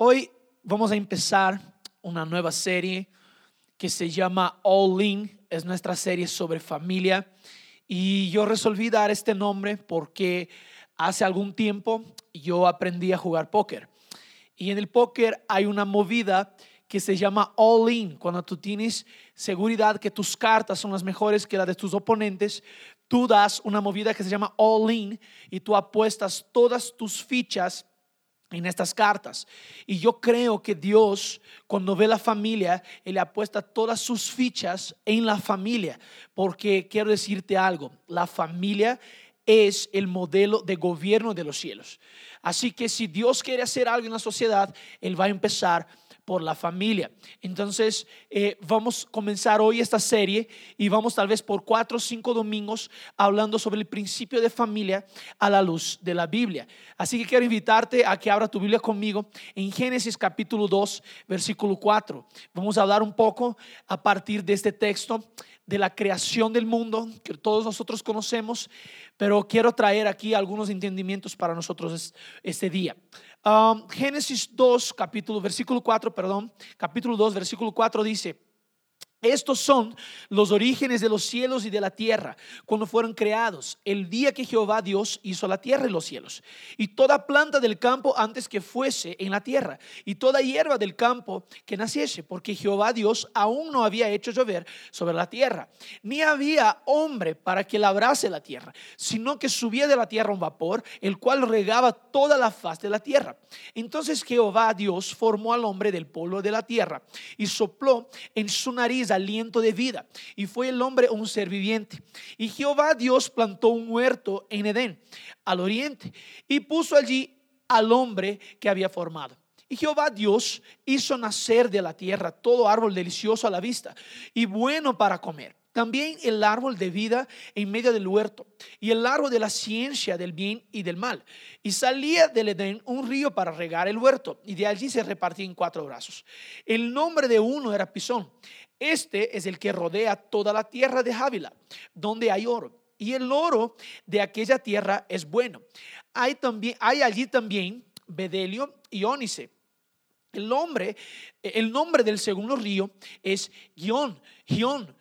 Hoy vamos a empezar una nueva serie que se llama All In, es nuestra serie sobre familia. Y yo resolví dar este nombre porque hace algún tiempo yo aprendí a jugar póker. Y en el póker hay una movida que se llama all in, cuando tú tienes seguridad que tus cartas son las mejores que las de tus oponentes, tú das una movida que se llama all in y tú apuestas todas tus fichas en estas cartas. Y yo creo que Dios, cuando ve la familia, Él apuesta todas sus fichas en la familia. Porque quiero decirte algo, la familia es el modelo de gobierno de los cielos. Así que si Dios quiere hacer algo en la sociedad, Él va a empezar por la familia. Entonces, eh, vamos a comenzar hoy esta serie y vamos tal vez por cuatro o cinco domingos hablando sobre el principio de familia a la luz de la Biblia. Así que quiero invitarte a que abra tu Biblia conmigo en Génesis capítulo 2, versículo 4. Vamos a hablar un poco a partir de este texto de la creación del mundo que todos nosotros conocemos, pero quiero traer aquí algunos entendimientos para nosotros este día. Um, Génesis 2, capítulo, versículo 4, perdón, capítulo 2, versículo 4 dice, estos son los orígenes de los cielos y de la tierra, cuando fueron creados, el día que Jehová Dios hizo la tierra y los cielos, y toda planta del campo antes que fuese en la tierra, y toda hierba del campo que naciese, porque Jehová Dios aún no había hecho llover sobre la tierra, ni había hombre para que labrase la tierra, sino que subía de la tierra un vapor, el cual regaba toda la faz de la tierra. Entonces Jehová Dios formó al hombre del polvo de la tierra y sopló en su nariz aliento de vida, y fue el hombre un ser viviente. Y Jehová Dios plantó un huerto en Edén, al oriente, y puso allí al hombre que había formado. Y Jehová Dios hizo nacer de la tierra todo árbol delicioso a la vista y bueno para comer también el árbol de vida en medio del huerto y el árbol de la ciencia del bien y del mal. Y salía del Edén un río para regar el huerto y de allí se repartía en cuatro brazos. El nombre de uno era Pisón. Este es el que rodea toda la tierra de Jávila, donde hay oro. Y el oro de aquella tierra es bueno. Hay, también, hay allí también Bedelio y Ónice. El nombre, el nombre del segundo río es Gion, Gion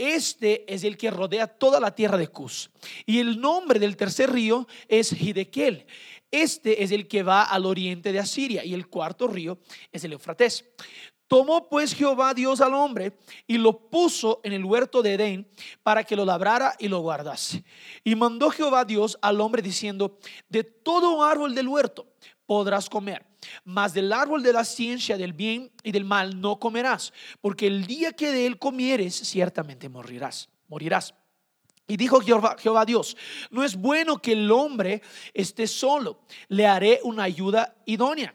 este es el que rodea toda la tierra de Cus. Y el nombre del tercer río es Hidekel. Este es el que va al oriente de Asiria. Y el cuarto río es el Eufrates. Tomó pues Jehová Dios al hombre y lo puso en el huerto de Edén para que lo labrara y lo guardase. Y mandó Jehová Dios al hombre diciendo, de todo árbol del huerto podrás comer mas del árbol de la ciencia del bien y del mal no comerás, porque el día que de él comieres, ciertamente morirás, morirás. Y dijo Jehová, Jehová, Dios, no es bueno que el hombre esté solo, le haré una ayuda idónea.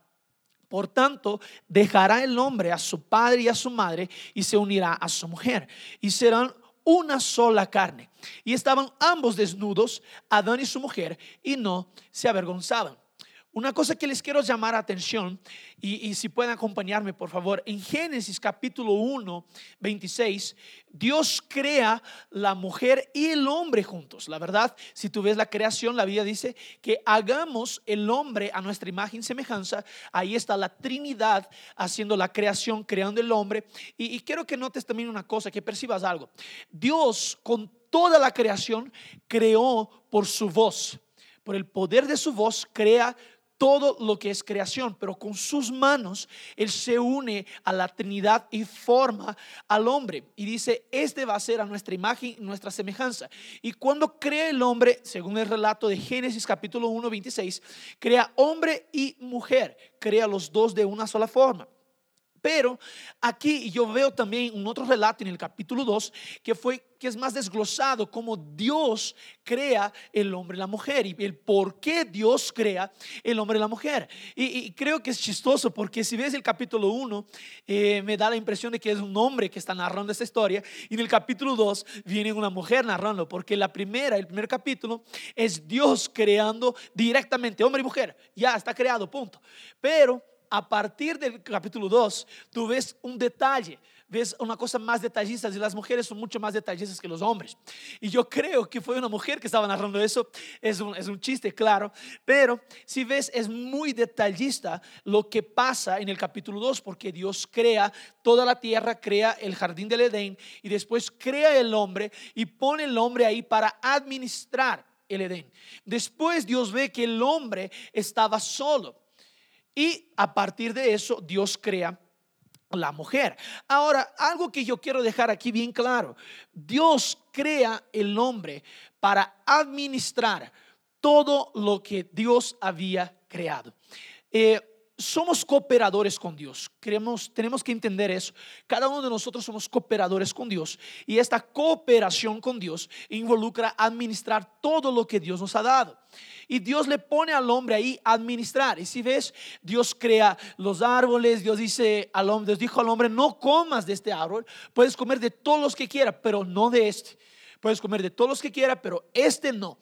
Por tanto, dejará el hombre a su padre y a su madre y se unirá a su mujer y serán una sola carne. Y estaban ambos desnudos, Adán y su mujer, y no se avergonzaban. Una cosa que les quiero llamar atención, y, si pueden acompañarme por favor, en Génesis capítulo 1, 26, Dios crea la mujer y el hombre juntos. La verdad, si tú ves la creación, la Biblia dice que hagamos el hombre a nuestra imagen y semejanza. Ahí está la Trinidad haciendo la creación, creando el hombre. Y, y quiero que notes también una cosa, que percibas algo. Dios con toda la creación creó por su voz. Por el poder de su voz crea todo lo que es creación, pero con sus manos Él se une a la Trinidad y forma al hombre. Y dice, este va a ser a nuestra imagen, nuestra semejanza. Y cuando crea el hombre, según el relato de Génesis capítulo 1, 26, crea hombre y mujer, crea los dos de una sola forma. Pero aquí yo veo también un otro relato en el capítulo 2 que fue que es más desglosado como Dios crea el hombre y la mujer y el por qué Dios crea el hombre y la mujer. Y, creo que es chistoso porque si ves el capítulo 1 eh, me da la impresión de que es un hombre que está narrando esta historia y en el capítulo 2 viene una mujer narrando porque la primera, el primer capítulo es Dios creando directamente hombre y mujer. Ya está creado, punto. Pero a partir del capítulo 2, tú ves un detalle, ves una cosa más detallista y las mujeres son mucho más detallistas que los hombres. Y yo creo que fue una mujer que estaba narrando eso, es un, es un chiste, claro, pero si ves, es muy detallista lo que pasa en el capítulo 2, porque Dios crea toda la tierra, crea el jardín del Edén y después crea el hombre y pone el hombre ahí para administrar el Edén. Después Dios ve que el hombre estaba solo y a partir de eso Dios crea la mujer. Ahora, algo que yo quiero dejar aquí bien claro, Dios crea el hombre para administrar todo lo que Dios había creado. Eh, somos cooperadores con Dios. tenemos que entender eso. Cada uno de nosotros somos cooperadores con Dios. Y esta cooperación con Dios involucra administrar todo lo que Dios nos ha dado. Y Dios le pone al hombre ahí administrar. Y si ves, Dios crea los árboles. Dios dice al hombre, Dios dijo al hombre, no comas de este árbol. Puedes comer de todos los que quieras, pero no de este. Puedes comer de todos los que quieras, pero este no.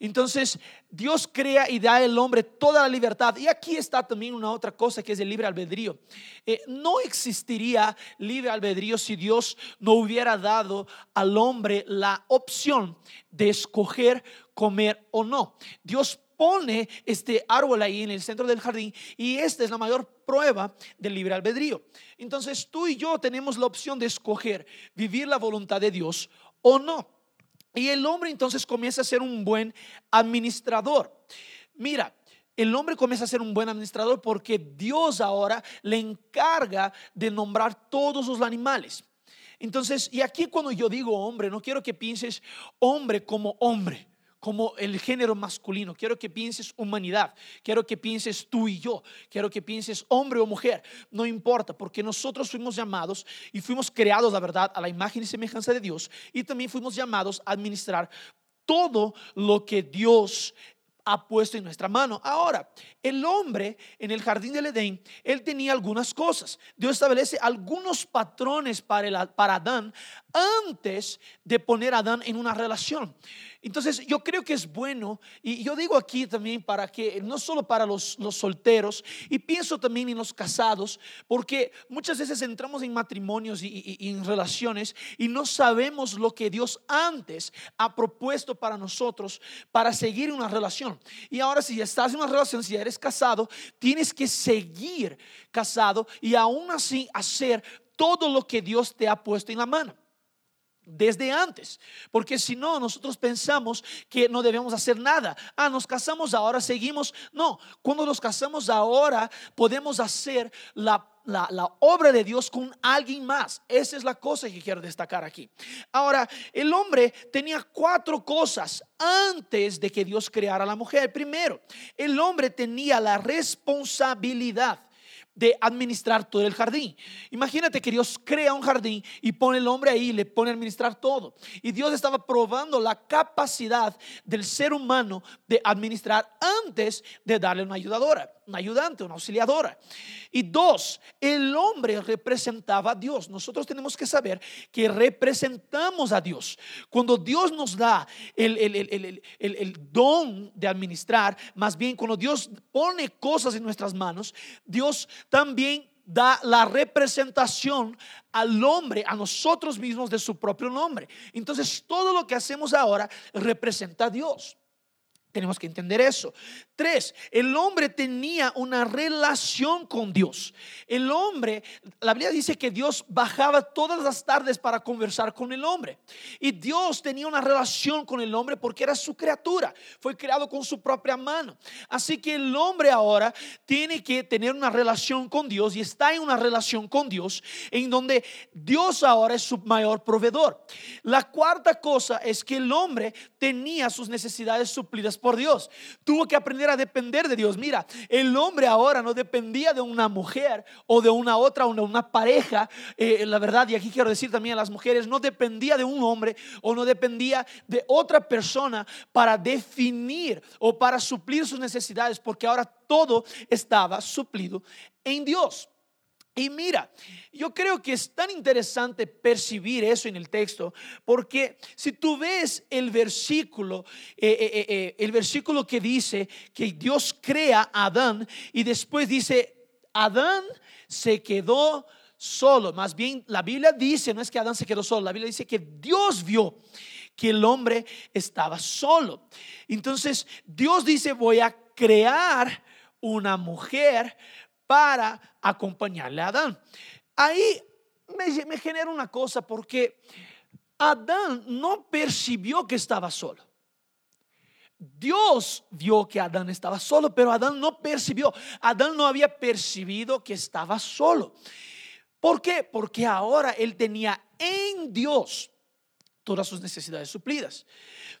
Entonces Dios crea y da al hombre toda la libertad. Y aquí está también una otra cosa que es el libre albedrío. Eh, no existiría libre albedrío si Dios no hubiera dado al hombre la opción de escoger comer o no. Dios pone este árbol ahí en el centro del jardín y esta es la mayor prueba del libre albedrío. Entonces tú y yo tenemos la opción de escoger vivir la voluntad de Dios o no. Y el hombre entonces comienza a ser un buen administrador. Mira, el hombre comienza a ser un buen administrador porque Dios ahora le encarga de nombrar todos los animales. Entonces, y aquí cuando yo digo hombre, no quiero que pienses hombre como hombre como el género masculino. Quiero que pienses humanidad. Quiero que pienses tú y yo. Quiero que pienses hombre o mujer. No importa, porque nosotros fuimos llamados y fuimos creados, la verdad, a la imagen y semejanza de Dios. Y también fuimos llamados a administrar todo lo que Dios ha puesto en nuestra mano. Ahora, el hombre en el jardín del Edén, él tenía algunas cosas. Dios establece algunos patrones para, para Adán antes de poner a Adán en una relación. Entonces yo creo que es bueno, y yo digo aquí también para que, no solo para los, solteros, y pienso también en los casados, porque muchas veces entramos en matrimonios y, en relaciones y no sabemos lo que Dios antes ha propuesto para nosotros para seguir una relación. Y ahora si estás en una relación, si eres casado, tienes que seguir casado y aún así hacer todo lo que Dios te ha puesto en la mano desde antes, porque si no, nosotros pensamos que no debemos hacer nada. Ah, nos casamos ahora, seguimos. No, cuando nos casamos ahora, podemos hacer la, la, obra de Dios con alguien más. Esa es la cosa que quiero destacar aquí. Ahora, el hombre tenía cuatro cosas antes de que Dios creara a la mujer. Primero, el hombre tenía la responsabilidad de administrar todo el jardín. Imagínate que Dios crea un jardín y pone el hombre ahí y le pone a administrar todo. Y Dios estaba probando la capacidad del ser humano de administrar antes de darle una ayudadora, una ayudante, una auxiliadora. Y dos, el hombre representaba a Dios. Nosotros tenemos que saber que representamos a Dios. Cuando Dios nos da el, el, el don de administrar, más bien cuando Dios pone cosas en nuestras manos, Dios también da la representación al hombre, a nosotros mismos de su propio nombre. Entonces todo lo que hacemos ahora representa a Dios. Tenemos que entender eso. Tres, el hombre tenía una relación con Dios. El hombre, la Biblia dice que Dios bajaba todas las tardes para conversar con el hombre. Y Dios tenía una relación con el hombre porque era su criatura. Fue creado con su propia mano. Así que el hombre ahora tiene que tener una relación con Dios y está en una relación con Dios en donde Dios ahora es su mayor proveedor. La cuarta cosa es que el hombre tenía sus necesidades suplidas por Dios. Tuvo que aprender a depender de Dios. Mira, el hombre ahora no dependía de una mujer o de una otra de una pareja. Eh, la verdad, y aquí quiero decir también a las mujeres, no dependía de un hombre o no dependía de otra persona para definir o para suplir sus necesidades, porque ahora todo estaba suplido en Dios. Y mira, yo creo que es tan interesante percibir eso en el texto, porque si tú ves el versículo, eh, eh, eh, el versículo que dice que Dios crea a Adán y después dice, Adán se quedó solo. Más bien, la Biblia dice, no es que Adán se quedó solo, la Biblia dice que Dios vio que el hombre estaba solo. Entonces, Dios dice, voy a crear una mujer para acompañarle a Adán. Ahí me, genera una cosa porque Adán no percibió que estaba solo. Dios vio que Adán estaba solo, pero Adán no percibió. Adán no había percibido que estaba solo. ¿Por qué? Porque ahora él tenía en Dios todas sus necesidades suplidas.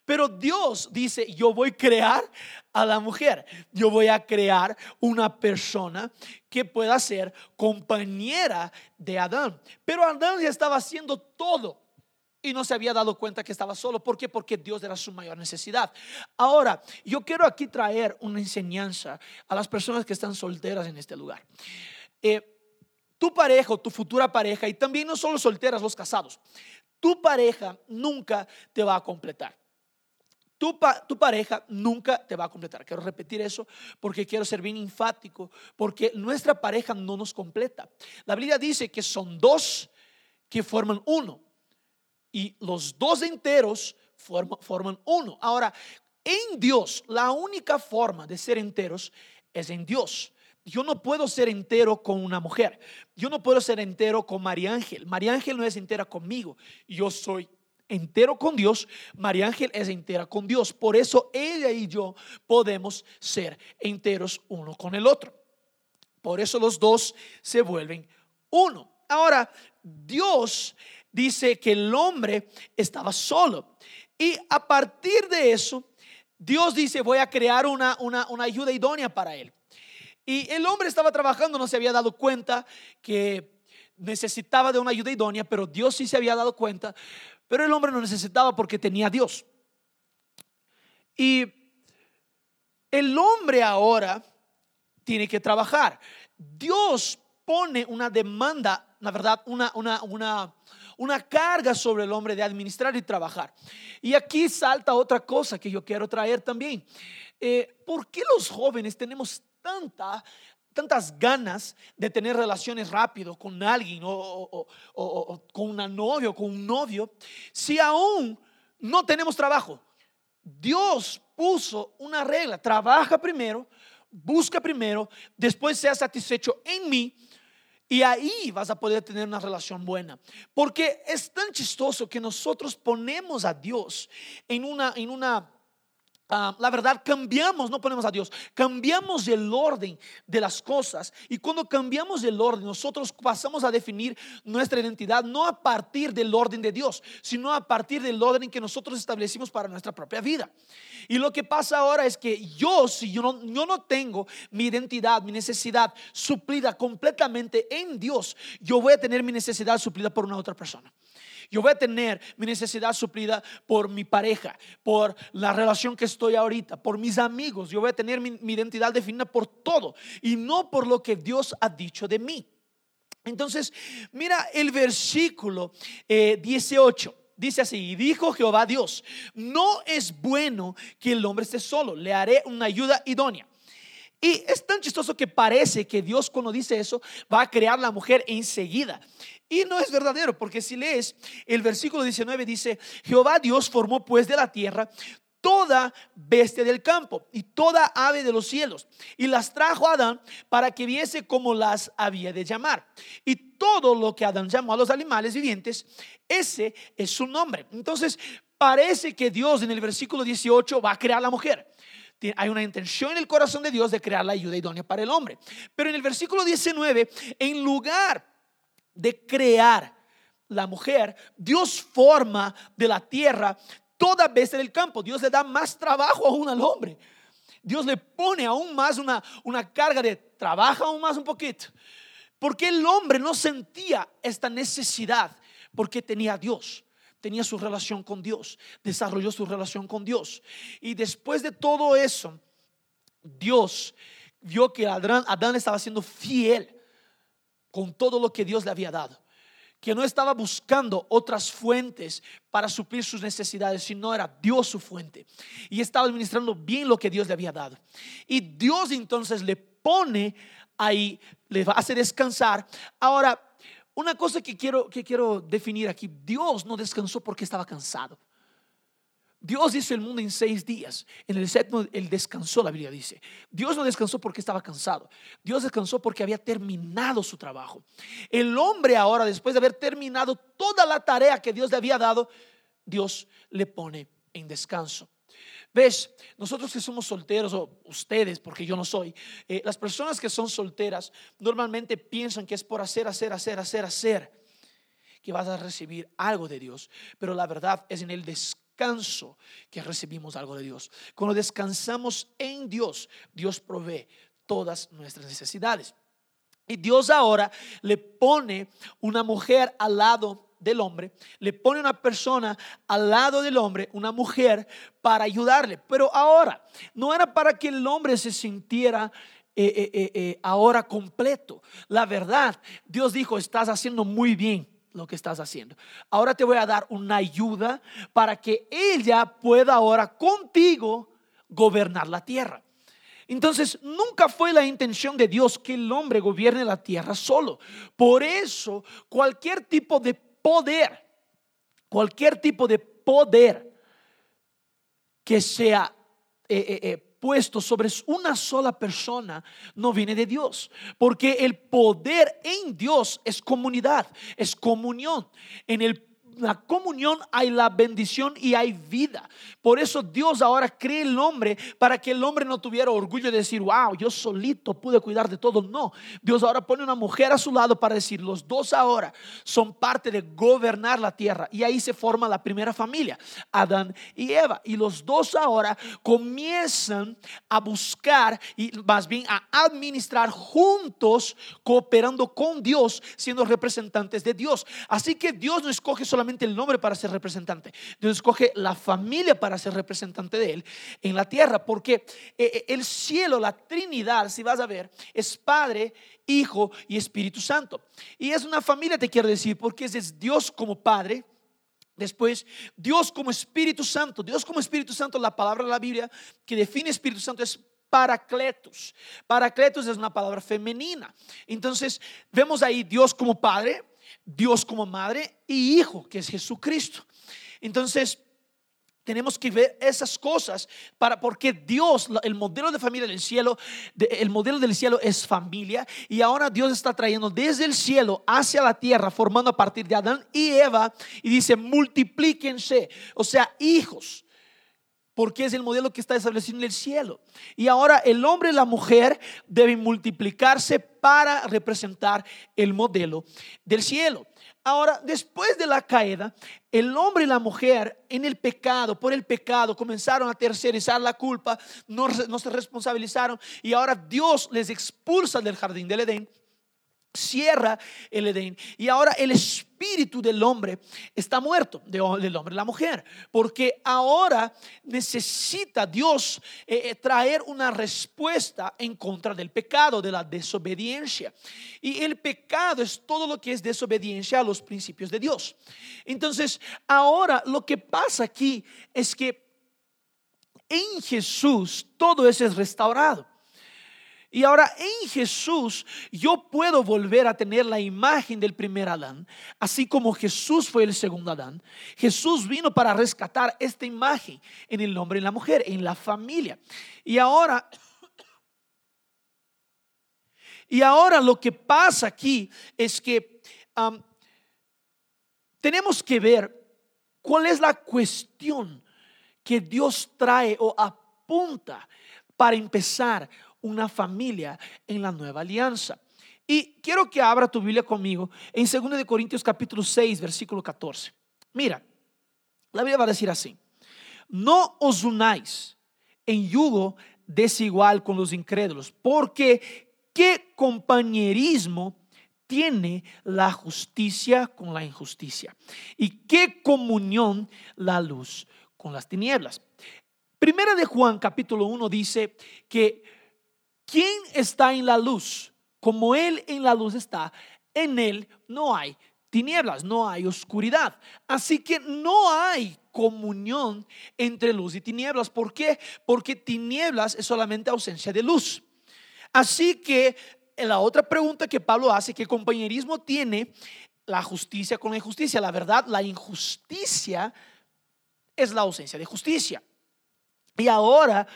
Pero Dios dice, yo voy a crear a la mujer, yo voy a crear una persona que pueda ser compañera de Adán. Pero Adán ya estaba haciendo todo y no se había dado cuenta que estaba solo. ¿Por qué? Porque Dios era su mayor necesidad. Ahora, yo quiero aquí traer una enseñanza a las personas que están solteras en este lugar. Eh, tu pareja o tu futura pareja, y también no solo solteras, los casados, tu pareja nunca te va a completar. Tu, tu, pareja nunca te va a completar. Quiero repetir eso porque quiero ser bien enfático, porque nuestra pareja no nos completa. La Biblia dice que son dos que forman uno y los dos enteros forman uno. Ahora, en Dios, la única forma de ser enteros es en Dios. Yo no puedo ser entero con una mujer. Yo no puedo ser entero con María Ángel. María Ángel no es entera conmigo. Yo soy entero con Dios. María Ángel es entera con Dios. Por eso ella y yo podemos ser enteros uno con el otro. Por eso los dos se vuelven uno. Ahora, Dios dice que el hombre estaba solo. Y a partir de eso, Dios dice, voy a crear una, una, una ayuda idónea para él. Y el hombre estaba trabajando, no se había dado cuenta que necesitaba de una ayuda idónea, pero Dios sí se había dado cuenta, pero el hombre no necesitaba porque tenía Dios. Y el hombre ahora tiene que trabajar. Dios pone una demanda, la verdad, una, una, una, una carga sobre el hombre de administrar y trabajar. Y aquí salta otra cosa que yo quiero traer también. Eh, ¿Por qué los jóvenes tenemos tanta, tantas ganas de tener relaciones rápido con alguien o, con una novia o con un novio si aún no tenemos trabajo? Dios puso una regla, trabaja primero, busca primero, después sea satisfecho en mí y ahí vas a poder tener una relación buena. Porque es tan chistoso que nosotros ponemos a Dios en una, en una Ah, la verdad, cambiamos, no ponemos a Dios, cambiamos el orden de las cosas. Y cuando cambiamos el orden, nosotros pasamos a definir nuestra identidad no a partir del orden de Dios, sino a partir del orden que nosotros establecimos para nuestra propia vida. Y lo que pasa ahora es que yo, si yo no, yo no tengo mi identidad, mi necesidad suplida completamente en Dios, yo voy a tener mi necesidad suplida por una otra persona. Yo voy a tener mi necesidad suplida por mi pareja, por la relación que estoy ahorita, por mis amigos. Yo voy a tener mi, identidad definida por todo y no por lo que Dios ha dicho de mí. Entonces, mira el versículo 18. Eh, dice así, y dijo Jehová Dios, no es bueno que el hombre esté solo, le haré una ayuda idónea. Y es tan chistoso que parece que Dios cuando dice eso va a crear la mujer enseguida. Y no es verdadero, porque si lees el versículo 19 dice, Jehová Dios formó pues de la tierra toda bestia del campo y toda ave de los cielos. Y las trajo a Adán para que viese cómo las había de llamar. Y todo lo que Adán llamó a los animales vivientes, ese es su nombre. Entonces, parece que Dios en el versículo 18 va a crear la mujer. Hay una intención en el corazón de Dios de crear la ayuda idónea para el hombre. Pero en el versículo 19, en lugar de crear la mujer, Dios forma de la tierra toda bestia del campo. Dios le da más trabajo aún al hombre. Dios le pone aún más una, una carga de trabajo aún más un poquito. Porque el hombre no sentía esta necesidad porque tenía a Dios tenía su relación con Dios, desarrolló su relación con Dios. Y después de todo eso, Dios vio que Adán, estaba siendo fiel con todo lo que Dios le había dado que no estaba buscando otras fuentes para suplir sus necesidades, sino era Dios su fuente. Y estaba administrando bien lo que Dios le había dado. Y Dios entonces le pone ahí, le hace descansar. Ahora, una cosa que quiero, que quiero definir aquí, Dios no descansó porque estaba cansado. Dios hizo el mundo en seis días. En el séptimo, Él descansó, la Biblia dice. Dios no descansó porque estaba cansado. Dios descansó porque había terminado su trabajo. El hombre ahora, después de haber terminado toda la tarea que Dios le había dado, Dios le pone en descanso. ¿Ves? Nosotros que somos solteros, o ustedes, porque yo no soy, eh, las personas que son solteras normalmente piensan que es por hacer, hacer, hacer, hacer, hacer, que vas a recibir algo de Dios. Pero la verdad es en el descanso que recibimos algo de Dios. Cuando descansamos en Dios, Dios provee todas nuestras necesidades. Y Dios ahora le pone una mujer al lado del hombre, le pone una persona al lado del hombre, una mujer, para ayudarle. Pero ahora, no era para que el hombre se sintiera eh, eh, eh, ahora completo. La verdad, Dios dijo, estás haciendo muy bien lo que estás haciendo. Ahora te voy a dar una ayuda para que ella pueda ahora contigo gobernar la tierra. Entonces, nunca fue la intención de Dios que el hombre gobierne la tierra solo. Por eso, cualquier tipo de poder, cualquier tipo de poder que sea eh, eh, eh, puesto sobre una sola persona no viene de Dios, porque el poder en Dios es comunidad, es comunión. En el la comunión hay la bendición y hay vida. Por eso Dios ahora cree el hombre para que el hombre no tuviera orgullo de decir, wow, yo solito pude cuidar de todo. No, Dios ahora pone una mujer a su lado para decir, los dos ahora son parte de gobernar la tierra. Y ahí se forma la primera familia, Adán y Eva. Y los dos ahora comienzan a buscar y más bien a administrar juntos, cooperando con Dios, siendo representantes de Dios. Así que Dios no escoge solamente el nombre para ser representante. Dios escoge la familia para ser representante de Él en la tierra. Porque eh, eh, el cielo, la Trinidad, si vas a ver, es Padre, Hijo y Espíritu Santo. Y es una familia, te quiero decir, porque es Dios como Padre. Después, Dios como Espíritu Santo. Dios como Espíritu Santo, la palabra de la Biblia que define Espíritu Santo es Paracletos. Paracletos es una palabra femenina. Entonces, vemos ahí Dios como Padre, Dios como madre y hijo, que es Jesucristo. Entonces, tenemos que ver esas cosas para porque Dios, el modelo de familia del cielo, el modelo del cielo es familia y ahora Dios está trayendo desde el cielo hacia la tierra, formando a partir de Adán y Eva y dice multiplíquense, o sea, hijos porque es el modelo que está establecido en el cielo. Y ahora el hombre y la mujer deben multiplicarse para representar el modelo del cielo. Ahora, después de la caída, el hombre y la mujer en el pecado, por el pecado, comenzaron a tercerizar la culpa, no, no se responsabilizaron y ahora Dios les expulsa del jardín del Edén cierra el Edén. Y ahora el espíritu del hombre está muerto del hombre la mujer porque ahora necesita Dios eh, eh, traer una respuesta en contra del pecado de la desobediencia. Y el pecado es todo lo que es desobediencia a los principios de Dios. Entonces ahora lo que pasa aquí es que en Jesús todo eso es restaurado Y ahora en Jesús yo puedo volver a tener la imagen del primer Adán, así como Jesús fue el segundo Adán. Jesús vino para rescatar esta imagen en el hombre y la mujer, en la familia. Y ahora, y ahora lo que pasa aquí es que tenemos que ver cuál es la cuestión que Dios trae o apunta para empezar una familia en la nueva alianza. Y quiero que abra tu Biblia conmigo en 2 de Corintios capítulo 6, versículo 14. Mira, la Biblia va a decir así: No os unáis en yugo desigual con los incrédulos, porque qué compañerismo tiene la justicia con la injusticia y qué comunión la luz con las tinieblas. Primera de Juan capítulo 1 dice que ¿Quién está en la luz? Como Él en la luz está, en Él no hay tinieblas, no hay oscuridad. Así que no hay comunión entre luz y tinieblas. ¿Por qué? Porque tinieblas es solamente ausencia de luz. Así que la otra pregunta que Pablo hace, ¿qué compañerismo tiene la justicia con la injusticia? La verdad, la injusticia es la ausencia de justicia. Y ahora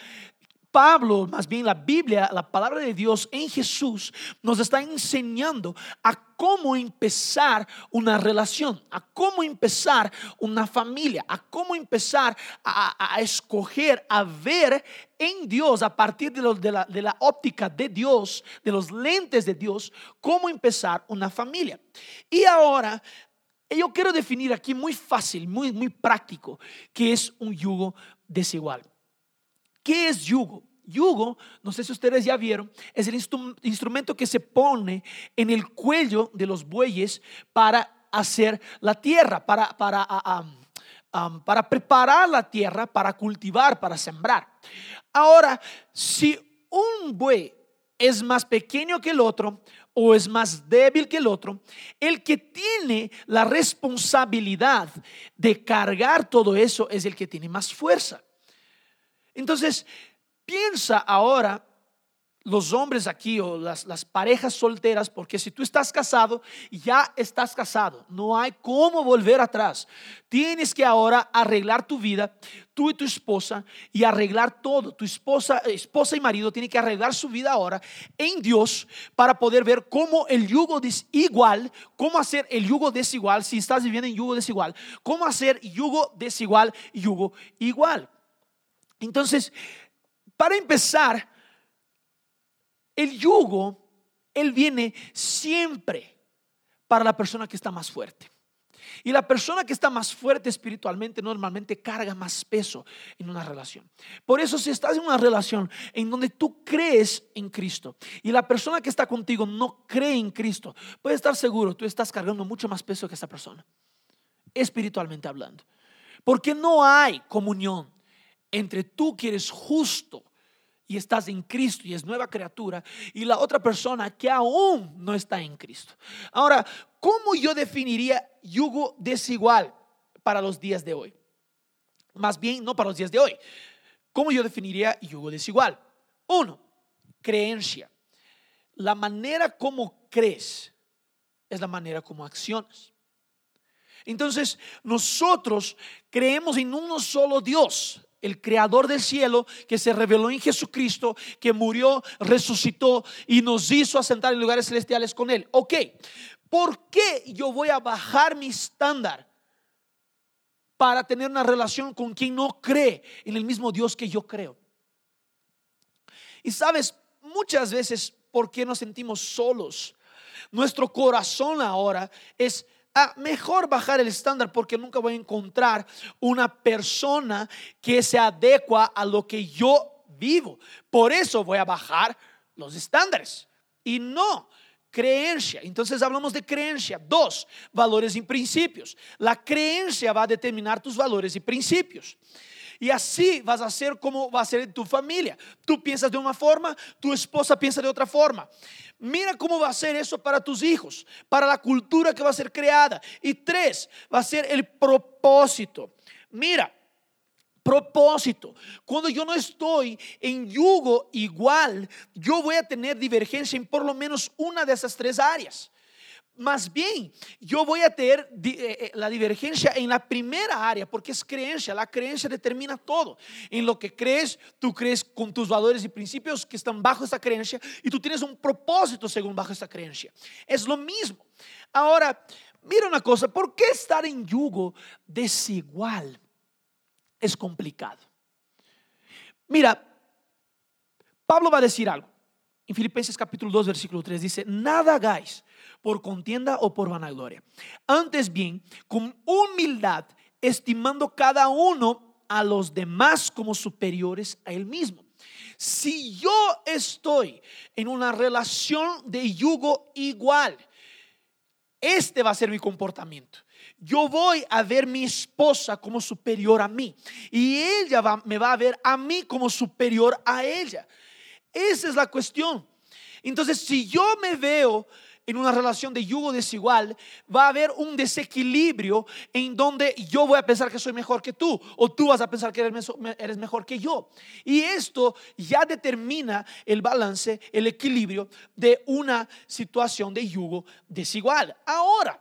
Pablo, más bien la Biblia, la palabra de Dios en Jesús, nos está enseñando a cómo empezar una relación, a cómo empezar una familia, a cómo empezar a, escoger, a ver en Dios, a partir de, de, la, de la óptica de Dios, de los lentes de Dios, cómo empezar una familia. Y ahora yo quiero definir aquí muy fácil, muy, muy práctico, que es un yugo desigual. ¿Qué es yugo? Yugo, no sé si ustedes ya vieron, es el instrumento que se pone en el cuello de los bueyes para hacer la tierra, para, para, para preparar la tierra, para cultivar, para sembrar. Ahora, si un buey es más pequeño que el otro o es más débil que el otro, el que tiene la responsabilidad de cargar todo eso es el que tiene más fuerza. Entonces, piensa ahora los hombres aquí o las, parejas solteras, porque si tú estás casado, ya estás casado, no hay cómo volver atrás. Tienes que ahora arreglar tu vida, tú y tu esposa, y arreglar todo. Tu esposa, esposa y marido tienen que arreglar su vida ahora en Dios para poder ver cómo el yugo desigual, cómo hacer el yugo desigual, si estás viviendo en yugo desigual, cómo hacer yugo desigual, yugo igual. Entonces, para empezar, el yugo, él viene siempre para la persona que está más fuerte. Y la persona que está más fuerte espiritualmente normalmente carga más peso en una relación. Por eso si estás en una relación en donde tú crees en Cristo y la persona que está contigo no cree en Cristo, puedes estar seguro, tú estás cargando mucho más peso que esa persona, espiritualmente hablando. Porque no hay comunión entre tú que eres justo y estás en Cristo y es nueva criatura y la otra persona que aún no está en Cristo. Ahora, ¿cómo yo definiría yugo desigual para los días de hoy? Más bien, no para los días de hoy. ¿Cómo yo definiría yugo desigual? Uno, creencia. La manera como crees es la manera como accionas. Entonces, nosotros creemos en uno solo Dios, el creador del cielo, que se reveló en Jesucristo, que murió, resucitó y nos hizo asentar en lugares celestiales con él. Ok, ¿por qué yo voy a bajar mi estándar para tener una relación con quien no cree en el mismo Dios que yo creo? Y sabes, muchas veces, ¿por qué nos sentimos solos? Nuestro corazón ahora es Ah, mejor bajar el estándar porque nunca voy a encontrar una persona que se adecua a lo que yo vivo. Por eso voy a bajar los estándares. Y no, creencia. Entonces hablamos de creencia. Dos, valores y principios. La creencia va a determinar tus valores y principios. Y así vas a ser como va a ser tu familia. Tú piensas de una forma, tu esposa piensa de otra forma. Mira cómo va a ser eso para tus hijos, para la cultura que va a ser creada. Y tres, va a ser el propósito. Mira, propósito. Cuando yo no estoy en yugo igual, yo voy a tener divergencia en por lo menos una de esas tres áreas. Más bien, yo voy a tener eh, eh, la divergencia en la primera área, porque es creencia. La creencia determina todo. En lo que crees, tú crees con tus valores y principios que están bajo esa creencia y tú tienes un propósito según bajo esa creencia. Es lo mismo. Ahora, mira una cosa, ¿por qué estar en yugo desigual es complicado? Mira, Pablo va a decir algo. En Filipenses capítulo 2, versículo 3 dice, nada hagáis por contienda o por vanagloria. Antes bien, con humildad, estimando cada uno a los demás como superiores a él mismo. Si yo estoy en una relación de yugo igual, este va a ser mi comportamiento. Yo voy a ver mi esposa como superior a mí y ella me va a ver a mí como superior a ella. Esa es la cuestión. Entonces, si yo me veo en una relación de yugo desigual, va a haber un desequilibrio en donde yo voy a pensar que soy mejor que tú o tú vas a pensar que eres mejor que yo. Y esto ya determina el balance, el equilibrio de una situación de yugo desigual. Ahora,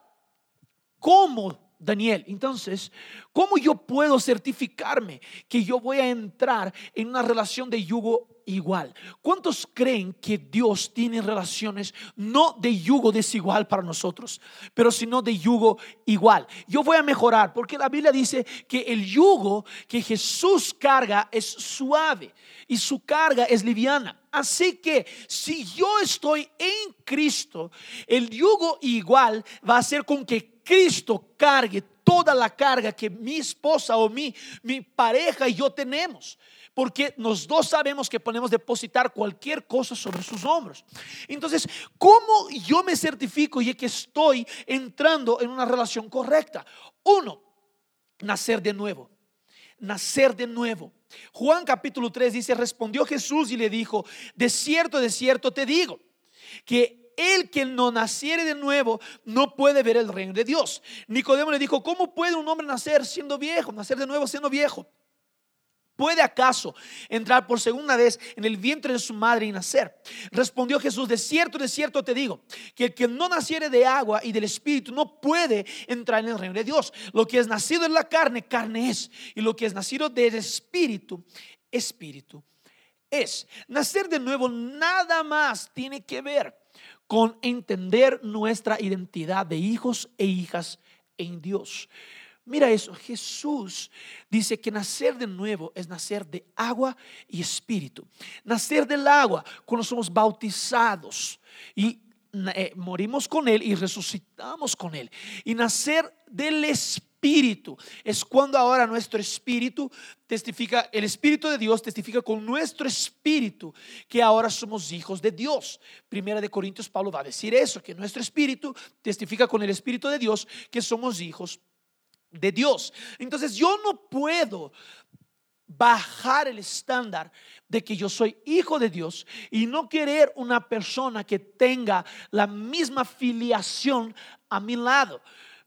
¿cómo Daniel. Entonces, ¿cómo yo puedo certificarme que yo voy a entrar en una relación de yugo igual? ¿Cuántos creen que Dios tiene relaciones no de yugo desigual para nosotros, pero sino de yugo igual? Yo voy a mejorar porque la Biblia dice que el yugo que Jesús carga es suave y su carga es liviana. Así que si yo estoy en Cristo, el yugo igual va a ser con que Cristo cargue toda la carga que mi esposa o mi, mi pareja y yo tenemos. Porque los dos sabemos que podemos depositar cualquier cosa sobre sus hombros. Entonces, ¿cómo yo me certifico y que estoy entrando en una relación correcta? Uno, nacer de nuevo. Nacer de nuevo. Juan capítulo 3 dice, respondió Jesús y le dijo, de cierto, de cierto te digo, que el que no naciere de nuevo no puede ver el reino de Dios. Nicodemo le dijo, ¿cómo puede un hombre nacer siendo viejo, nacer de nuevo siendo viejo? ¿Puede acaso entrar por segunda vez en el vientre de su madre y nacer? Respondió Jesús, de cierto, de cierto te digo, que el que no naciere de agua y del Espíritu no puede entrar en el reino de Dios. Lo que es nacido en la carne, carne es. Y lo que es nacido del Espíritu, Espíritu es. Nacer de nuevo nada más tiene que ver con entender nuestra identidad de hijos e hijas en Dios. Mira eso, Jesús dice que nacer de nuevo es nacer de agua y espíritu. Nacer del agua cuando somos bautizados y eh, morimos con Él y resucitamos con Él. Y nacer del espíritu. Es cuando ahora nuestro espíritu testifica, el espíritu de Dios testifica con nuestro espíritu que ahora somos hijos de Dios. Primera de Corintios, Pablo va a decir eso, que nuestro espíritu testifica con el espíritu de Dios que somos hijos de Dios. Entonces yo no puedo bajar el estándar de que yo soy hijo de Dios y no querer una persona que tenga la misma filiación a mi lado.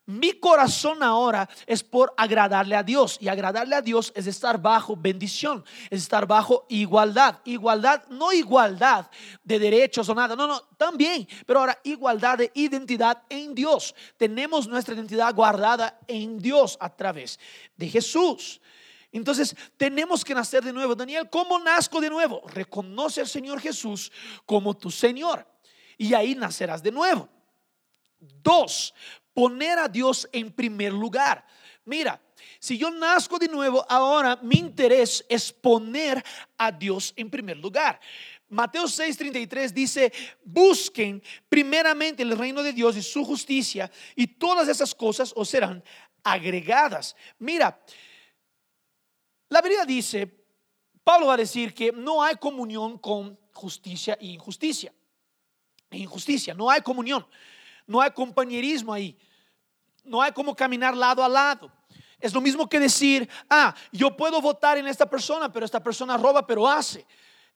Mi corazón ahora es por agradarle a Dios y agradarle a Dios es estar bajo bendición, es estar bajo igualdad. Igualdad, no igualdad de derechos o nada, no, no, también, pero ahora igualdad de identidad en Dios. Tenemos nuestra identidad guardada en Dios a través de Jesús. Entonces tenemos que nacer de nuevo. Daniel, ¿cómo nazco de nuevo? Reconoce al Señor Jesús como tu Señor y ahí nacerás de nuevo. Dos, poner a Dios en primer lugar. Mira, si yo nazco de nuevo, ahora mi interés es poner a Dios en primer lugar. Mateo 6:33 dice, busquen primeramente el reino de Dios y su justicia y todas esas cosas os serán agregadas. Mira, la Biblia dice, Pablo va a decir que no hay comunión con justicia e injusticia. E injusticia, no hay comunión, no hay compañerismo ahí no hay como caminar lado a lado. Es lo mismo que decir, ah, yo puedo votar en esta persona, pero esta persona roba, pero hace.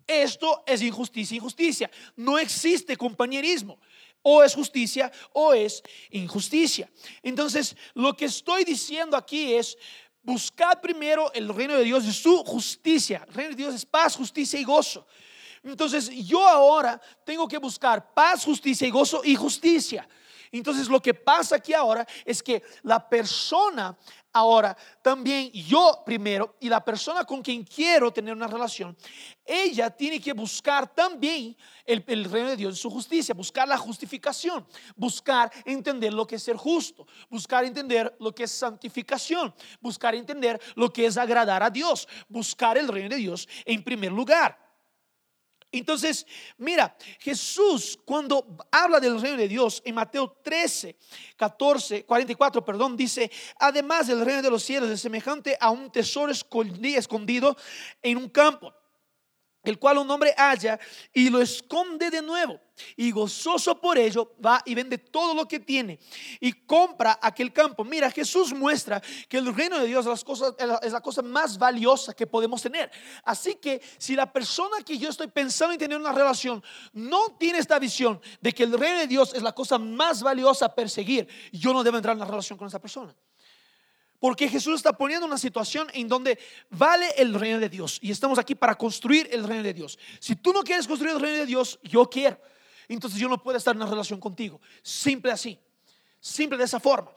Esto es injusticia, injusticia. No existe compañerismo. O es justicia o es injusticia. Entonces, lo que estoy diciendo aquí es, buscad primero el reino de Dios y su justicia. El reino de Dios es paz, justicia y gozo. Entonces yo ahora tengo que buscar paz, justicia y gozo y justicia. Entonces lo que pasa aquí ahora es que la persona ahora también yo primero y la persona con quien quiero tener una relación, ella tiene que buscar también el, reino de Dios, su justicia, buscar la justificación, buscar entender lo que es ser justo, buscar entender lo que es santificación, buscar entender lo que es agradar a Dios, buscar el reino de Dios en primer lugar. Entonces, mira, Jesús cuando habla del reino de Dios en Mateo 13, 14, 44, perdón, dice, además el reino de los cielos es semejante a un tesoro escondido en un campo el cual un hombre halla y lo esconde de nuevo. Y gozoso por ello va y vende todo lo que tiene y compra aquel campo. Mira, Jesús muestra que el reino de Dios es la, cosa más valiosa que podemos tener. Así que si la persona que yo estoy pensando en tener una relación no tiene esta visión de que el reino de Dios es la cosa más valiosa a perseguir, yo no debo entrar en una relación con esa persona. Porque Jesús está poniendo una situación en donde vale el reino de Dios. Y estamos aquí para construir el reino de Dios. Si tú no quieres construir el reino de Dios, yo quiero. Entonces yo no puedo estar en una relación contigo. Simple así. Simple de esa forma.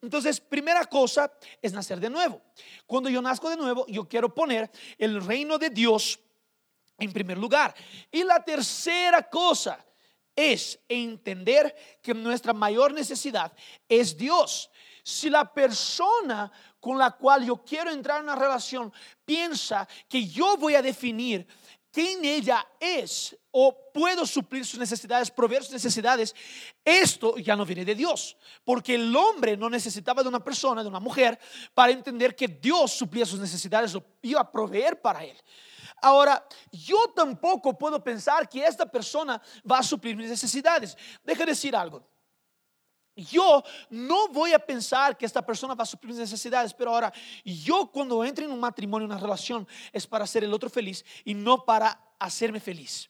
Entonces, primera cosa es nacer de nuevo. Cuando yo nazco de nuevo, yo quiero poner el reino de Dios en primer lugar. Y la tercera cosa es entender que nuestra mayor necesidad es Dios. Si la persona con la cual yo quiero entrar en una relación piensa que yo voy a definir quién ella es o puedo suplir sus necesidades, proveer sus necesidades, esto ya no viene de Dios, porque el hombre no necesitaba de una persona, de una mujer, para entender que Dios suplía sus necesidades o iba a proveer para él. Ahora, yo tampoco puedo pensar que esta persona va a suplir mis necesidades. Deja decir algo. Yo no voy a pensar que esta persona va a suplir mis necesidades, pero ahora yo cuando entre en un matrimonio, una relación, es para hacer el otro feliz y no para hacerme feliz.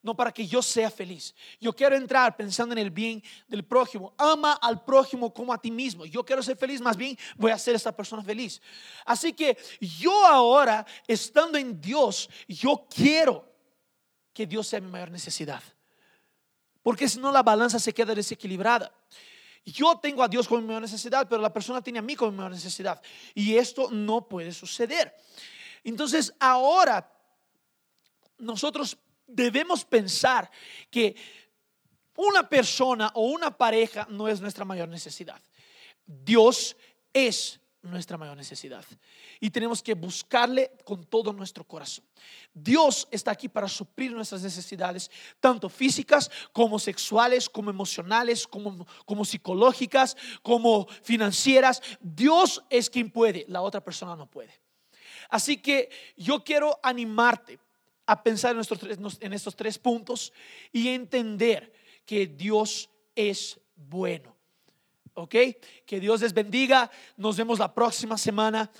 No para que yo sea feliz. Yo quiero entrar pensando en el bien del prójimo. Ama al prójimo como a ti mismo. Yo quiero ser feliz, más bien voy a hacer a esta persona feliz. Así que yo ahora, estando en Dios, yo quiero que Dios sea mi mayor necesidad. Porque si no la balanza se queda desequilibrada. Yo tengo a Dios como mi mayor necesidad, pero la persona tiene a mí como mi mayor necesidad. Y esto no puede suceder. Entonces, ahora nosotros debemos pensar que una persona o una pareja no es nuestra mayor necesidad. Dios es nuestra mayor necesidad. Y tenemos que buscarle con todo nuestro corazón. Dios está aquí para suplir nuestras necesidades, tanto físicas como sexuales, como emocionales, como, como psicológicas, como financieras. Dios es quien puede, la otra persona no puede. Así que yo quiero animarte a pensar en, tres, en estos tres puntos y entender que Dios es bueno. ¿Ok? Que Dios les bendiga. Nos vemos la próxima semana.